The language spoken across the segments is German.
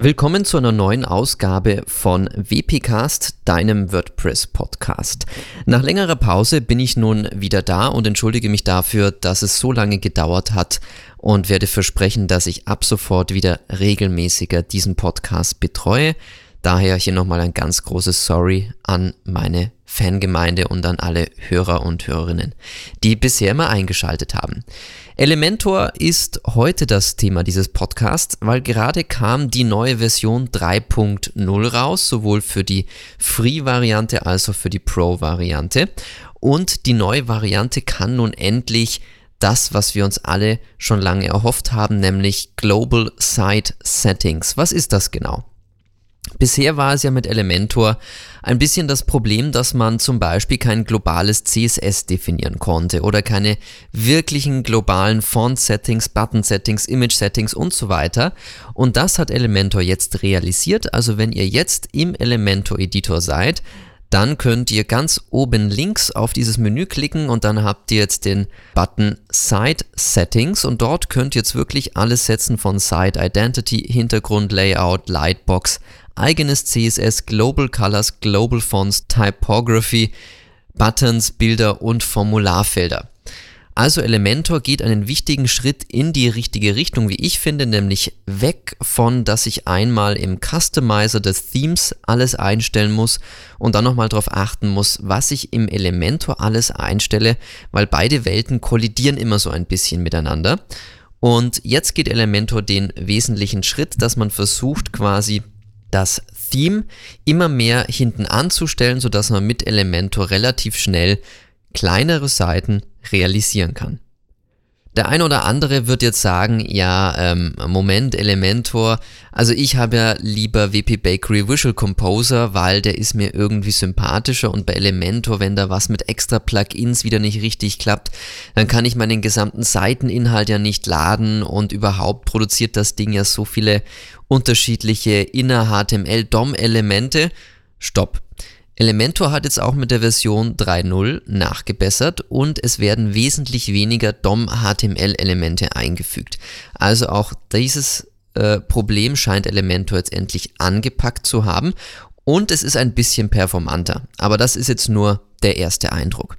Willkommen zu einer neuen Ausgabe von WPcast, deinem WordPress-Podcast. Nach längerer Pause bin ich nun wieder da und entschuldige mich dafür, dass es so lange gedauert hat und werde versprechen, dass ich ab sofort wieder regelmäßiger diesen Podcast betreue. Daher hier nochmal ein ganz großes Sorry an meine Fangemeinde und an alle Hörer und Hörerinnen, die bisher immer eingeschaltet haben. Elementor ist heute das Thema dieses Podcasts, weil gerade kam die neue Version 3.0 raus, sowohl für die Free-Variante als auch für die Pro-Variante. Und die neue Variante kann nun endlich das, was wir uns alle schon lange erhofft haben, nämlich Global Site Settings. Was ist das genau? Bisher war es ja mit Elementor ein bisschen das Problem, dass man zum Beispiel kein globales CSS definieren konnte oder keine wirklichen globalen Font-Settings, Button-Settings, Image-Settings und so weiter. Und das hat Elementor jetzt realisiert. Also wenn ihr jetzt im Elementor-Editor seid, dann könnt ihr ganz oben links auf dieses Menü klicken und dann habt ihr jetzt den Button Site Settings und dort könnt ihr jetzt wirklich alles setzen von Site Identity, Hintergrund, Layout, Lightbox, eigenes CSS, Global Colors, Global Fonts, Typography, Buttons, Bilder und Formularfelder. Also Elementor geht einen wichtigen Schritt in die richtige Richtung, wie ich finde, nämlich weg von, dass ich einmal im Customizer des Themes alles einstellen muss und dann nochmal darauf achten muss, was ich im Elementor alles einstelle, weil beide Welten kollidieren immer so ein bisschen miteinander. Und jetzt geht Elementor den wesentlichen Schritt, dass man versucht quasi das Theme immer mehr hinten anzustellen, sodass man mit Elementor relativ schnell kleinere Seiten realisieren kann. Der ein oder andere wird jetzt sagen, ja, ähm, Moment, Elementor, also ich habe ja lieber WP Bakery Visual Composer, weil der ist mir irgendwie sympathischer und bei Elementor, wenn da was mit extra Plugins wieder nicht richtig klappt, dann kann ich meinen gesamten Seiteninhalt ja nicht laden und überhaupt produziert das Ding ja so viele unterschiedliche inner-HTML-DOM-Elemente. Stopp. Elementor hat jetzt auch mit der Version 3.0 nachgebessert und es werden wesentlich weniger DOM-HTML-Elemente eingefügt. Also auch dieses äh, Problem scheint Elementor jetzt endlich angepackt zu haben und es ist ein bisschen performanter. Aber das ist jetzt nur der erste Eindruck.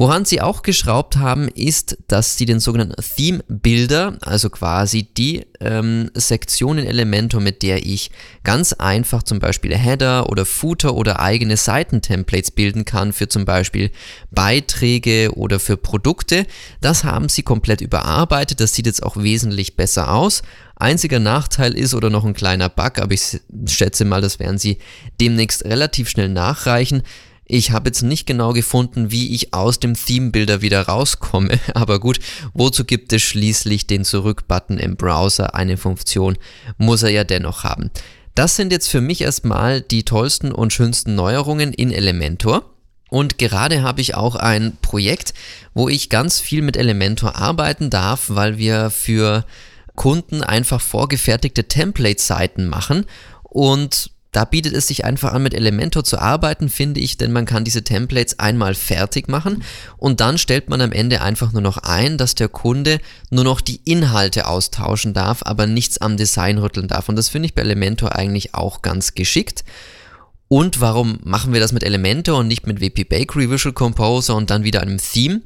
Woran sie auch geschraubt haben, ist, dass sie den sogenannten Theme Builder, also quasi die ähm, Sektion in Elementor, mit der ich ganz einfach zum Beispiel Header oder Footer oder eigene Seitentemplates bilden kann für zum Beispiel Beiträge oder für Produkte, das haben sie komplett überarbeitet. Das sieht jetzt auch wesentlich besser aus. Einziger Nachteil ist oder noch ein kleiner Bug, aber ich schätze mal, das werden sie demnächst relativ schnell nachreichen ich habe jetzt nicht genau gefunden, wie ich aus dem Theme-Builder wieder rauskomme, aber gut, wozu gibt es schließlich den Zurück-Button im Browser? Eine Funktion muss er ja dennoch haben. Das sind jetzt für mich erstmal die tollsten und schönsten Neuerungen in Elementor. Und gerade habe ich auch ein Projekt, wo ich ganz viel mit Elementor arbeiten darf, weil wir für Kunden einfach vorgefertigte Template-Seiten machen und da bietet es sich einfach an, mit Elementor zu arbeiten, finde ich, denn man kann diese Templates einmal fertig machen und dann stellt man am Ende einfach nur noch ein, dass der Kunde nur noch die Inhalte austauschen darf, aber nichts am Design rütteln darf. Und das finde ich bei Elementor eigentlich auch ganz geschickt. Und warum machen wir das mit Elementor und nicht mit WP Bakery Visual Composer und dann wieder einem Theme?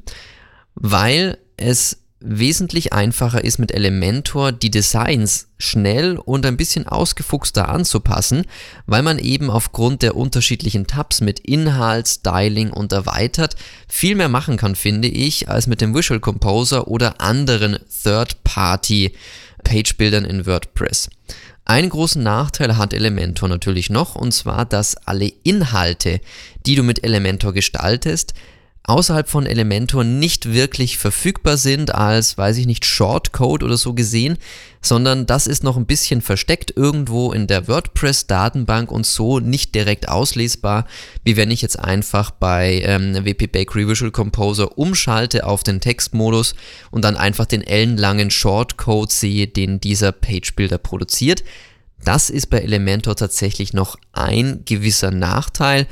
Weil es wesentlich einfacher ist mit Elementor die Designs schnell und ein bisschen ausgefuchster anzupassen, weil man eben aufgrund der unterschiedlichen Tabs mit Inhalt, Styling und erweitert viel mehr machen kann, finde ich, als mit dem Visual Composer oder anderen Third-Party Page-Bildern in WordPress. Einen großen Nachteil hat Elementor natürlich noch, und zwar, dass alle Inhalte, die du mit Elementor gestaltest, außerhalb von Elementor nicht wirklich verfügbar sind als, weiß ich nicht, Shortcode oder so gesehen, sondern das ist noch ein bisschen versteckt irgendwo in der WordPress-Datenbank und so nicht direkt auslesbar, wie wenn ich jetzt einfach bei ähm, WP Bakery Visual Composer umschalte auf den Textmodus und dann einfach den ellenlangen Shortcode sehe, den dieser Page-Builder produziert. Das ist bei Elementor tatsächlich noch ein gewisser Nachteil,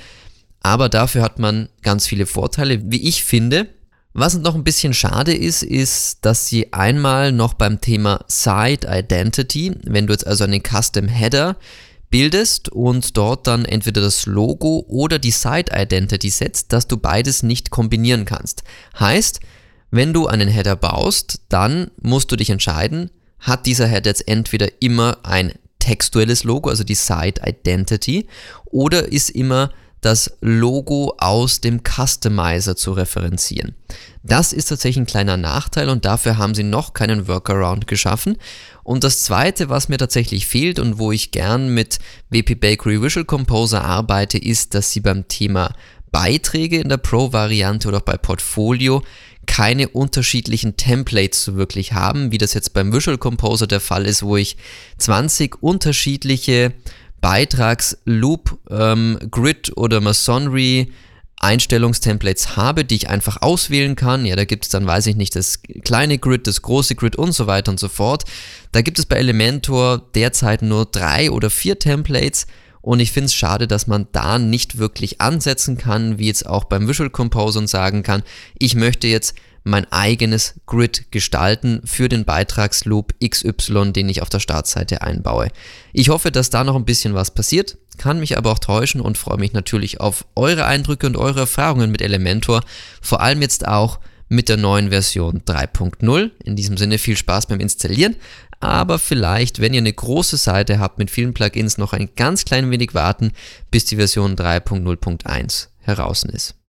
aber dafür hat man ganz viele Vorteile, wie ich finde. Was noch ein bisschen schade ist, ist, dass sie einmal noch beim Thema Site Identity, wenn du jetzt also einen Custom Header bildest und dort dann entweder das Logo oder die Site Identity setzt, dass du beides nicht kombinieren kannst. Heißt, wenn du einen Header baust, dann musst du dich entscheiden, hat dieser Header jetzt entweder immer ein textuelles Logo, also die Site Identity, oder ist immer das Logo aus dem Customizer zu referenzieren. Das ist tatsächlich ein kleiner Nachteil und dafür haben sie noch keinen Workaround geschaffen. Und das zweite, was mir tatsächlich fehlt und wo ich gern mit WP Bakery Visual Composer arbeite, ist, dass sie beim Thema Beiträge in der Pro-Variante oder auch bei Portfolio keine unterschiedlichen Templates so wirklich haben, wie das jetzt beim Visual Composer der Fall ist, wo ich 20 unterschiedliche Beitragsloop, ähm, Grid oder Masonry Einstellungstemplates habe, die ich einfach auswählen kann. Ja, da gibt es dann, weiß ich nicht, das kleine Grid, das große Grid und so weiter und so fort. Da gibt es bei Elementor derzeit nur drei oder vier Templates und ich finde es schade, dass man da nicht wirklich ansetzen kann, wie jetzt auch beim Visual Composer und sagen kann, ich möchte jetzt mein eigenes Grid gestalten für den Beitragsloop XY, den ich auf der Startseite einbaue. Ich hoffe, dass da noch ein bisschen was passiert, kann mich aber auch täuschen und freue mich natürlich auf eure Eindrücke und eure Erfahrungen mit Elementor, vor allem jetzt auch mit der neuen Version 3.0. In diesem Sinne viel Spaß beim Installieren, aber vielleicht, wenn ihr eine große Seite habt mit vielen Plugins, noch ein ganz klein wenig warten, bis die Version 3.0.1 heraus ist.